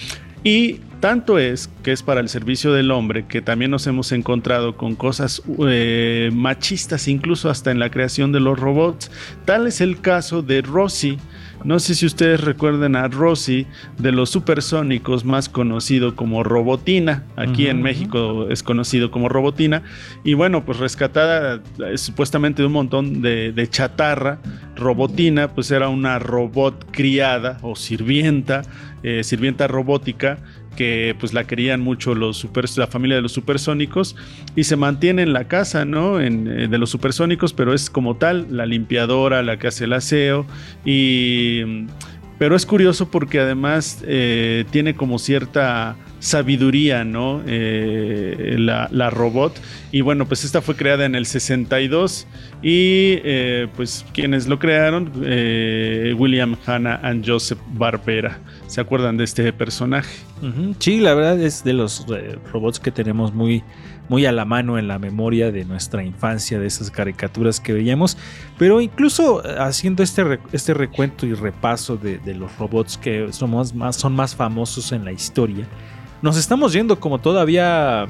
C: Y tanto es que es para el servicio del hombre que también nos hemos encontrado con cosas eh, machistas, incluso hasta en la creación de los robots. Tal es el caso de Rosy. No sé si ustedes recuerden a Rosy de los supersónicos, más conocido como Robotina. Aquí en. México es conocido como Robotina. Y bueno, pues rescatada eh, supuestamente de un montón de, de chatarra, Robotina, pues era una robot criada o sirvienta, eh, sirvienta robótica que pues la querían mucho los la familia de los supersónicos y se mantiene en la casa, ¿no? En, eh, de los supersónicos, pero es como tal la limpiadora, la que hace el aseo y mm, pero es curioso porque además eh, tiene como cierta sabiduría, ¿no? Eh, la, robot. Y bueno, pues esta fue creada en el 62 y eh, pues quienes lo crearon, eh, William Hanna and Joseph Barbera. ¿Se acuerdan de este personaje?
A: Sí, la verdad es de los eh, robots que tenemos muy, muy a la mano en la memoria de nuestra infancia, de esas caricaturas que veíamos. Pero incluso haciendo este, este recuento y repaso de, de los robots que somos más, son más famosos en la historia, nos estamos yendo como todavía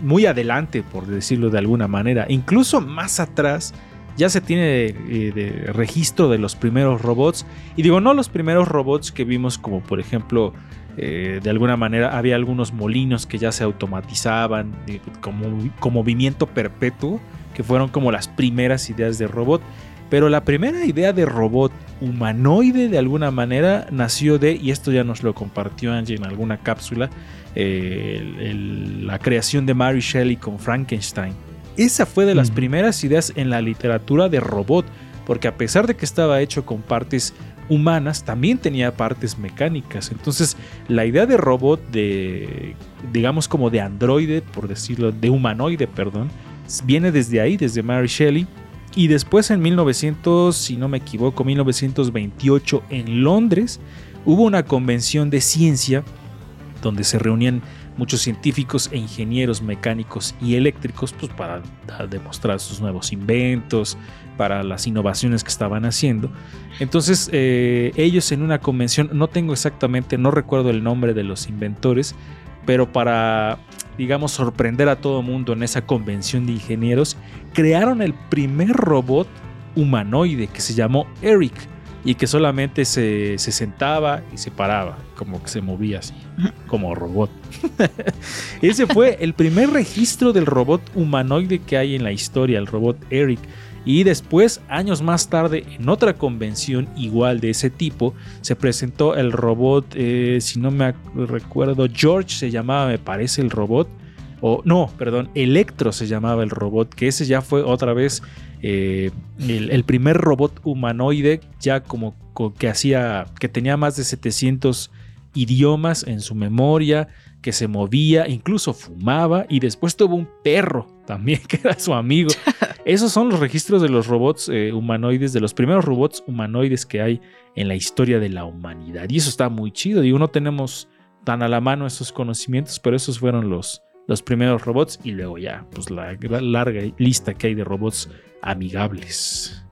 A: muy adelante, por decirlo de alguna manera. Incluso más atrás ya se tiene eh, registro de los primeros robots. Y digo, no los primeros robots que vimos como por ejemplo eh, de alguna manera había algunos molinos que ya se automatizaban eh, como, con movimiento perpetuo, que fueron como las primeras ideas de robot. Pero la primera idea de robot humanoide de alguna manera nació de, y esto ya nos lo compartió Angie en alguna cápsula, eh, el- el- la creación de Mary Shelley con Frankenstein. esa fue de las primeras ideas en la literatura de robot, porque a pesar de que estaba hecho con partes humanas, también tenía partes mecánicas. Entonces, la idea de robot, de, digamos como de androide, por decirlo, de humanoide, perdón, viene desde ahí, desde Mary Shelley. Y después en 1900, si no me equivoco, 1928 en Londres, hubo una convención de ciencia donde se reunían muchos científicos e ingenieros mecánicos y eléctricos pues, para demostrar sus nuevos inventos, para las innovaciones que estaban haciendo. Entonces eh, ellos en una convención, no tengo exactamente, no recuerdo el nombre de los inventores, pero para, digamos, sorprender a todo mundo en esa convención de ingenieros, crearon el primer robot humanoide que se llamó Eric y que solamente se, se, sentaba y se paraba, como que se movía así, como robot. Ese fue el primer registro del robot humanoide que hay en la historia, el robot Eric. Y después, años más tarde, en otra convención igual de ese tipo, se presentó el robot, eh, si no me recuerdo, George se llamaba, me parece, el robot. O no, perdón, Electro se llamaba el robot, que ese ya fue otra vez eh, el, el, primer robot humanoide, ya como que hacía, que tenía más de 700 idiomas en su memoria, que se movía, incluso fumaba y después tuvo un perro también que era su amigo. Esos son los registros de los robots eh, humanoides, de los primeros robots humanoides que hay en la historia de la humanidad. Y eso está muy chido. Digo, no tenemos tan a la mano esos conocimientos, pero esos fueron los, los primeros robots y luego ya, pues la larga lista que hay de robots amigables.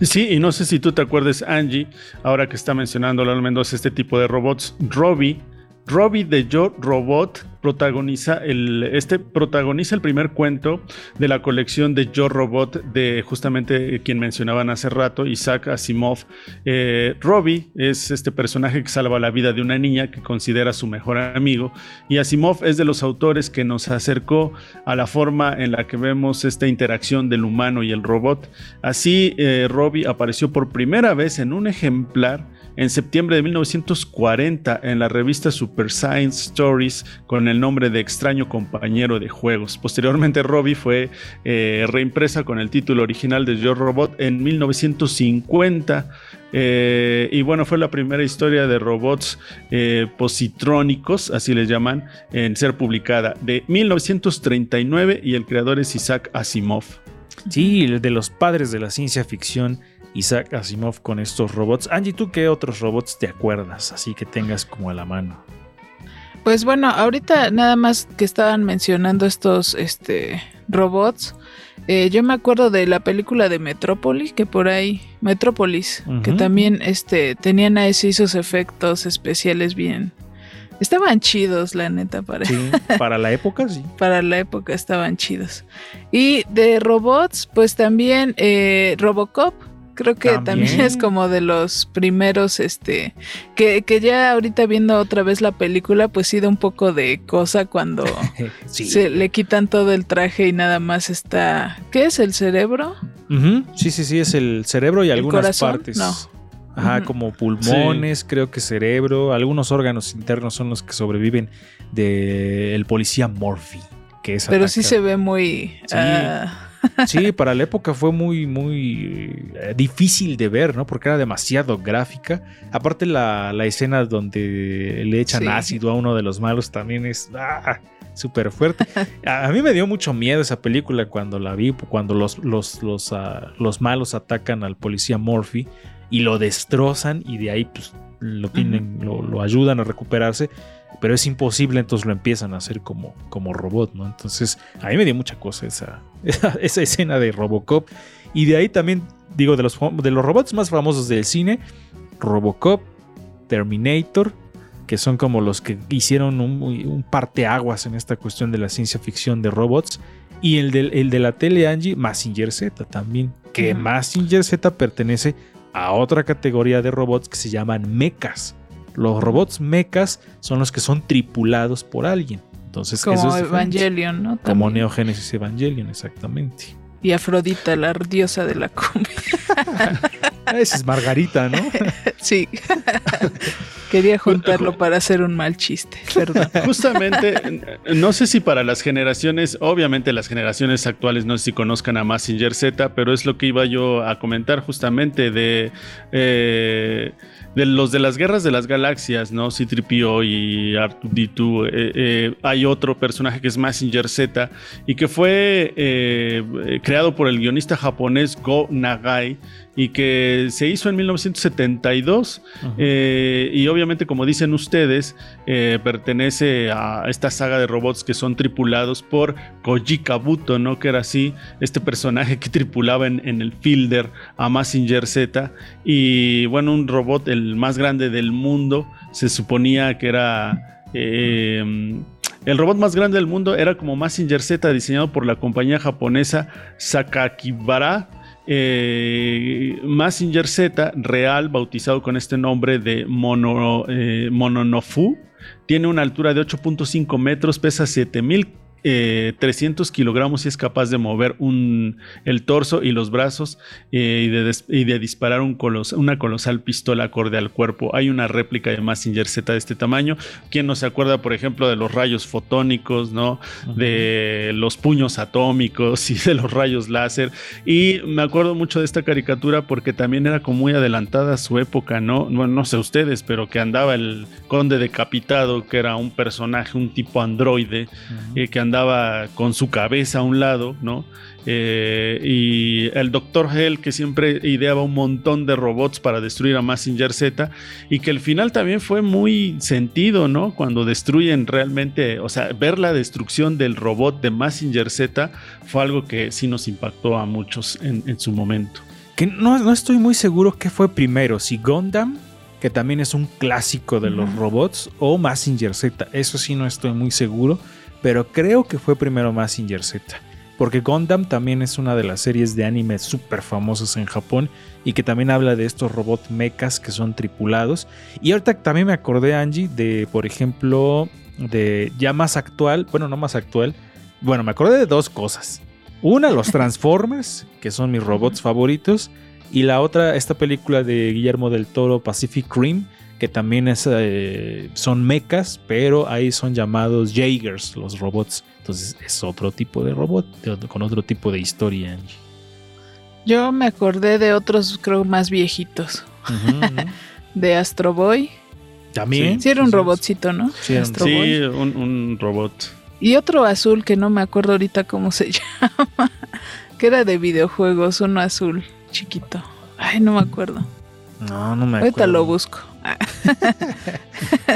C: Sí, y no sé si tú te acuerdes, Angie, ahora que está mencionando Lalo Mendoza este tipo de robots, Robbie Robbie de Yo Robot protagoniza el, este protagoniza el primer cuento de la colección de Yo Robot de justamente quien mencionaban hace rato, Isaac Asimov. Eh, Robbie es este personaje que salva la vida de una niña que considera su mejor amigo y Asimov es de los autores que nos acercó a la forma en la que vemos esta interacción del humano y el robot. Así, eh, Robbie apareció por primera vez en un ejemplar en septiembre de 1940 en la revista Super Science Stories con el nombre de Extraño Compañero de Juegos. Posteriormente Robbie fue eh, reimpresa con el título original de Yo Robot en 1950 eh, y bueno, fue la primera historia de robots eh, positrónicos, así les llaman, en ser publicada de 1939 y el creador es Isaac Asimov.
A: Sí, de los padres de la ciencia ficción Isaac Asimov con estos robots. Angie, ¿tú qué otros robots te acuerdas? Así que tengas como a la mano.
B: Pues bueno, ahorita nada más que estaban mencionando estos este, robots. Eh, yo me acuerdo de la película de Metrópolis, que por ahí, Metrópolis, que también este, tenían ahí esos efectos especiales bien. Estaban chidos, la neta, para,
A: para la época, sí.
B: para la época estaban chidos. Y de robots, pues también eh, Robocop, Creo que también. es como de los primeros, este, que, que, ya ahorita viendo otra vez la película, pues sí da un poco de cosa cuando se le quitan todo el traje y nada más está, ¿qué es el cerebro?
A: Sí, sí, sí, es el cerebro y algunas partes. No. Ajá, como pulmones, creo que cerebro, algunos órganos internos son los que sobreviven del policía Morphy. Que es
B: Pero sí se ve muy...
A: Ah, Sí, para la época fue muy, muy eh, difícil de ver, ¿no? Porque era demasiado gráfica. Aparte la, escena donde le echan ácido a uno de los malos también es ah, súper fuerte. A, mí me dio mucho miedo esa película cuando la vi, cuando los, los, los, ah, los malos atacan al policía Murphy y lo destrozan y de ahí pues, lo, tienen, lo ayudan a recuperarse pero es imposible, entonces lo empiezan a hacer como, como robot, ¿no? Entonces, a mí me dio mucha cosa esa, esa, escena de Robocop. Y de ahí también, digo, de los, de los robots más famosos del cine, Robocop, Terminator, que son como los que hicieron un, un parteaguas en esta cuestión de la ciencia ficción de robots. Y el de, el de la tele Angie, Massinger Z también, que Massinger Z pertenece a otra categoría de robots que se llaman mechas los robots mechas son los que son tripulados por alguien. Entonces,
B: como
A: eso
B: es Evangelion, ¿no?
A: Como Neogénesis Evangelion, exactamente.
B: Y Afrodita, la diosa de la cumbia.
A: Esa es Margarita, ¿no?
B: sí. Quería juntarlo para hacer un mal chiste, perdón.
C: Justamente, no sé si para las generaciones, obviamente las generaciones actuales no sé si conozcan a Massinger Z, pero es lo que iba yo a comentar justamente de, eh, de los de las guerras de las galaxias, ¿no? C-3PO y R2D2. eh, eh, hay otro personaje que es Massinger Z y que fue eh, creado por el guionista japonés Go Nagai y que se hizo en 1972 eh, y obviamente como dicen ustedes eh, pertenece a esta saga de robots que son tripulados por Koji Kabuto, ¿no? Que era así, este personaje que tripulaba en, en el Fielder a Massinger Z y bueno, un robot el más grande del mundo, se suponía que era... eh, el robot más grande del mundo era como Massinger Z, diseñado por la compañía japonesa Sakakibara. Eh, Massinger Z, real, bautizado con este nombre de Mono, eh, Mononofu, tiene una altura de 8.5 metros, pesa 7000 eh, 300 kilogramos y es capaz de mover un, el torso y los brazos eh, y, de des- y de disparar un colos- una colosal pistola acorde al cuerpo. Hay una réplica de Massinger Z de este tamaño. ¿Quién no se acuerda, por ejemplo, de los rayos fotónicos, ¿no? de los puños atómicos y de los rayos láser? Y me acuerdo mucho de esta caricatura porque también era como muy adelantada a su época, ¿no? Bueno, no sé ustedes, pero que andaba el conde decapitado, que era un personaje, un tipo androide, eh, que andaba con su cabeza a un lado, ¿no? Eh, y el Dr. Hell, que siempre ideaba un montón de robots para destruir a Massinger Z, y que el final también fue muy sentido, ¿no? Cuando destruyen realmente, o sea, ver la destrucción del robot de Massinger Z fue algo que sí nos impactó a muchos en, en su momento.
A: Que no, no estoy muy seguro qué fue primero, si Gundam, que también es un clásico de los robots, o Massinger Z. Eso sí no estoy muy seguro, pero creo que fue primero Massinger Z. Porque Gundam también es una de las series de anime súper famosas en Japón y que también habla de estos robots mechas que son tripulados. Y ahorita también me acordé, Angie, de, por ejemplo, de ya más actual, bueno, no más actual, bueno, me acordé de dos cosas. Una, los Transformers, que son mis robots favoritos. Y la otra, esta película de Guillermo del Toro, Pacific Rim, que también es, eh, son mechas, pero ahí son llamados Jaegers, los robots. Entonces es otro tipo de robot, con otro tipo de historia. Angie.
B: Yo me acordé de otros, creo, más viejitos. De Astro Boy.
A: También.
B: Sí, era un robotcito, ¿no?
A: Sí,
B: Astro
C: Sí,
B: Boy.
C: un, un robot.
B: Y otro azul que no me acuerdo ahorita cómo se llama. Que era de videojuegos, uno azul chiquito. Ay, no me acuerdo.
A: No, no me
B: Ahorita
A: acuerdo.
B: lo busco.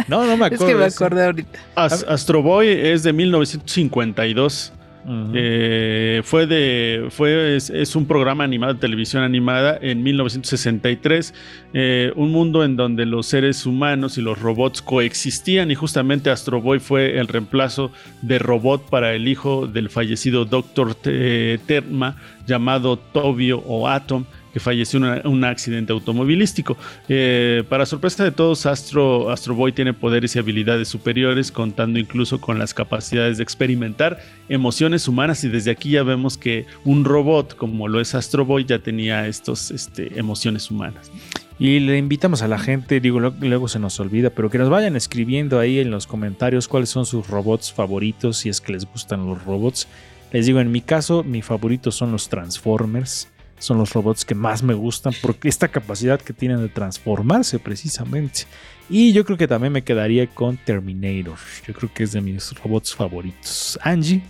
A: No, no me
B: Es
A: acuerdo.
B: que me acordé ahorita.
C: As- Astro Boy es de 1952.
A: Ujú.
C: Eh, fue de fue es, es un programa animado de televisión animada en 1963 eh, un mundo en donde los seres humanos y los robots coexistían y justamente Astro Boy fue el reemplazo de robot para el hijo del fallecido Dr. Te- Terma llamado Tobio o Atom que falleció en un accidente automovilístico. Eh, para sorpresa de todos, Astro, Boy tiene poderes y habilidades superiores, contando incluso con las capacidades de experimentar emociones humanas. Y desde aquí ya vemos que un robot, como lo es Astro Boy, ya tenía estas este, emociones humanas.
A: Y le invitamos a la gente, digo, luego se nos olvida, pero que nos vayan escribiendo ahí en los comentarios cuáles son sus robots favoritos, si es que les gustan los robots. Les digo, en mi caso, mi favorito son los Transformers. Son los robots que más me gustan porque esta capacidad que tienen de transformarse precisamente. Y yo creo que también me quedaría con Terminator. Yo creo que es de mis robots favoritos. Angie,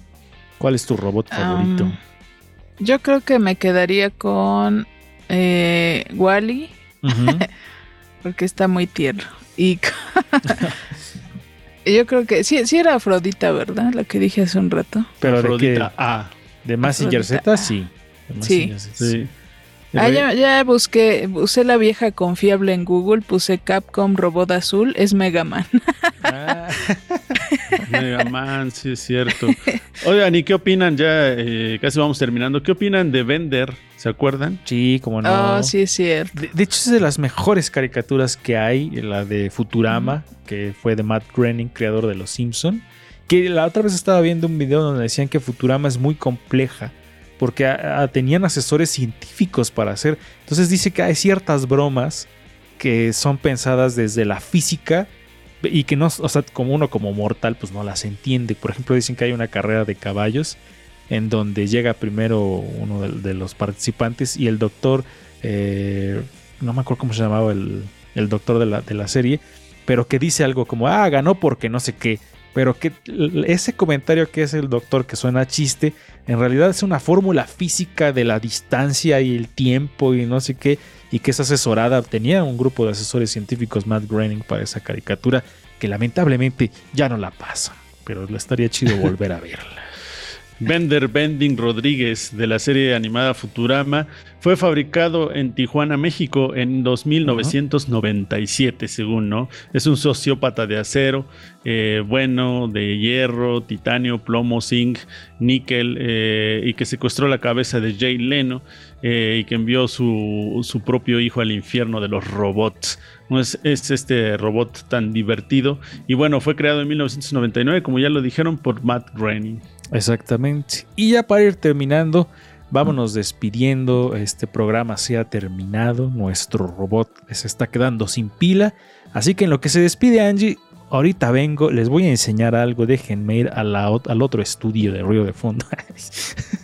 A: ¿cuál es tu robot favorito?
B: Am, yo creo que me quedaría con eh, Wally. Porque está muy tierno. Y yo creo que sí, sí era Afrodita, ¿verdad? La que dije hace un rato.
A: Pero de qué?
C: A.
A: De Massinger. Z, sí.
B: Sí. Ah, ya, ya busqué, usé la vieja confiable en Google, puse Capcom Robot Azul, es Mega Man.
A: Ah.
C: Mega Man, sí es cierto. Oigan, ¿y qué opinan? Ya eh, casi vamos terminando. ¿Qué opinan de Vender? ¿Se acuerdan?
A: Sí, como no.
B: Oh, sí es cierto.
A: De, de hecho, es de las mejores caricaturas que hay, la de Futurama, que fue de Matt Groening, creador de Los Simpson. Que la otra vez estaba viendo un video donde decían que Futurama es muy compleja, porque tenían asesores científicos para hacer. Entonces dice que hay ciertas bromas que son pensadas desde la física y que no, o sea, como uno como mortal, pues no las entiende. Por ejemplo, dicen que hay una carrera de caballos en donde llega primero uno de, los participantes y el doctor, eh, no me acuerdo cómo se llamaba el, doctor de la serie, pero que dice algo como, ah, ganó porque no sé qué. Pero que ese comentario que es el doctor que suena chiste, en realidad es una fórmula física de la distancia y el tiempo y no sé qué, y que es asesorada, tenía un grupo de asesores científicos, Matt Groening, para esa caricatura, que lamentablemente ya no la pasan, pero estaría chido volver a verla.
C: Bender Bending Rodríguez de la serie animada Futurama fue fabricado en Tijuana, México en 2997, según, ¿no? Es un sociópata de acero, eh, bueno, de hierro, titanio, plomo, zinc, níquel, eh, y que secuestró la cabeza de Jay Leno eh, y que envió su, su, propio hijo al infierno de los robots. Es, es, este robot tan divertido. Y bueno, fue creado en 1999, como ya lo dijeron, por Matt Groening.
A: Exactamente. Y ya para ir terminando, vámonos despidiendo. Este programa se ha terminado. Nuestro robot se está quedando sin pila. Así que en lo que se despide Angie, ahorita vengo, les voy a enseñar algo. Déjenme ir a la, al otro estudio de ruido de fondo.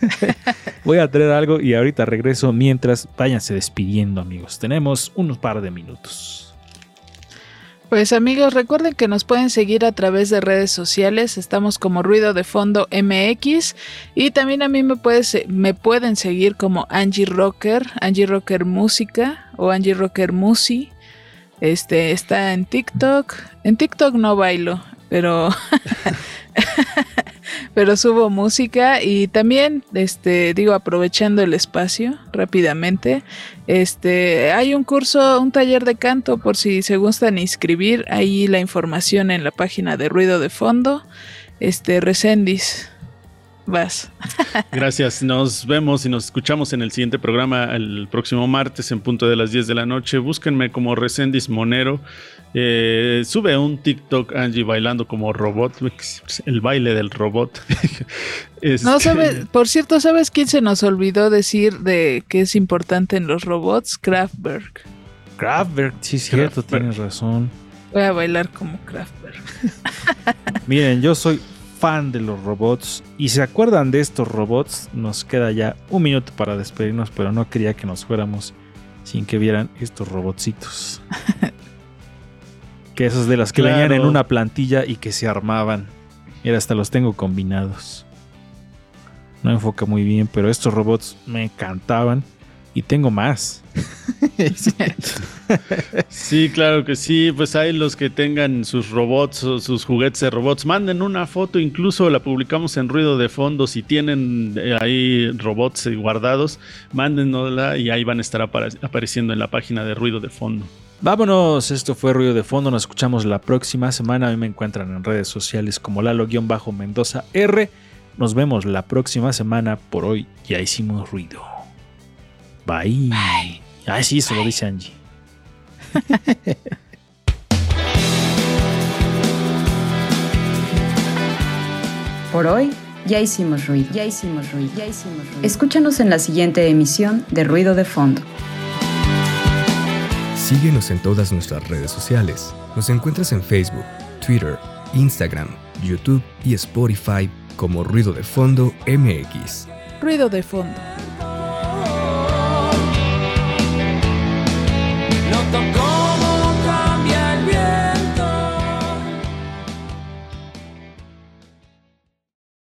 A: voy a traer algo y ahorita regreso mientras váyanse despidiendo amigos. Tenemos unos par de minutos.
B: Pues amigos, recuerden que nos pueden seguir a través de redes sociales, estamos como Ruido de Fondo MX y también a mí me, pueden seguir como Angie Rocker, Angie Rocker Música o Angie Rocker Musi. Este está en TikTok. En TikTok no bailo, pero pero subo música y también este digo aprovechando el espacio rápidamente este hay un curso un taller de canto por si se gustan inscribir ahí la información en la página de ruido de fondo. Este Recendis vas.
C: Gracias nos vemos y nos escuchamos en el siguiente programa el próximo martes en punto de las 10 de la noche. Búsquenme como Recendis Monero eh, sube un TikTok Angie bailando como robot, el baile del robot.
B: este... No sabes, por cierto, ¿sabes quién se nos olvidó decir de que es importante en los robots? Kraftwerk.
A: Kraftwerk, sí, cierto, tienes razón.
B: Voy a bailar como Kraftwerk.
A: Miren, yo soy fan de los robots y se acuerdan de estos robots, nos queda ya un minuto para despedirnos, pero no quería que nos fuéramos sin que vieran estos robotcitos. Que esos de las que claro. venían en una plantilla y que se armaban. Y hasta los tengo combinados. No enfoca muy bien, pero estos robots me encantaban. Y tengo más.
C: sí, claro que sí. Pues hay los que tengan sus robots o sus juguetes de robots. Manden una foto, incluso la publicamos en ruido de fondo. Si tienen eh, ahí robots guardados, mándenosla y ahí van a estar apareciendo en la página de ruido de fondo.
A: Vámonos, esto fue Ruido de Fondo, nos escuchamos la próxima semana, a mí me encuentran en redes sociales como Lalo-Mendoza R. Nos vemos la próxima semana, por hoy ya hicimos ruido. Bye. Bye. Ay, sí, eso Bye. lo dice Angie.
E: por hoy ya hicimos ruido, ya hicimos ruido, ya hicimos ruido. Escúchanos en la siguiente emisión de Ruido de Fondo.
H: Síguenos en todas nuestras redes sociales. Nos encuentras en Facebook, Twitter, Instagram, YouTube y Spotify como Ruido de Fondo MX.
B: Ruido de Fondo.
F: No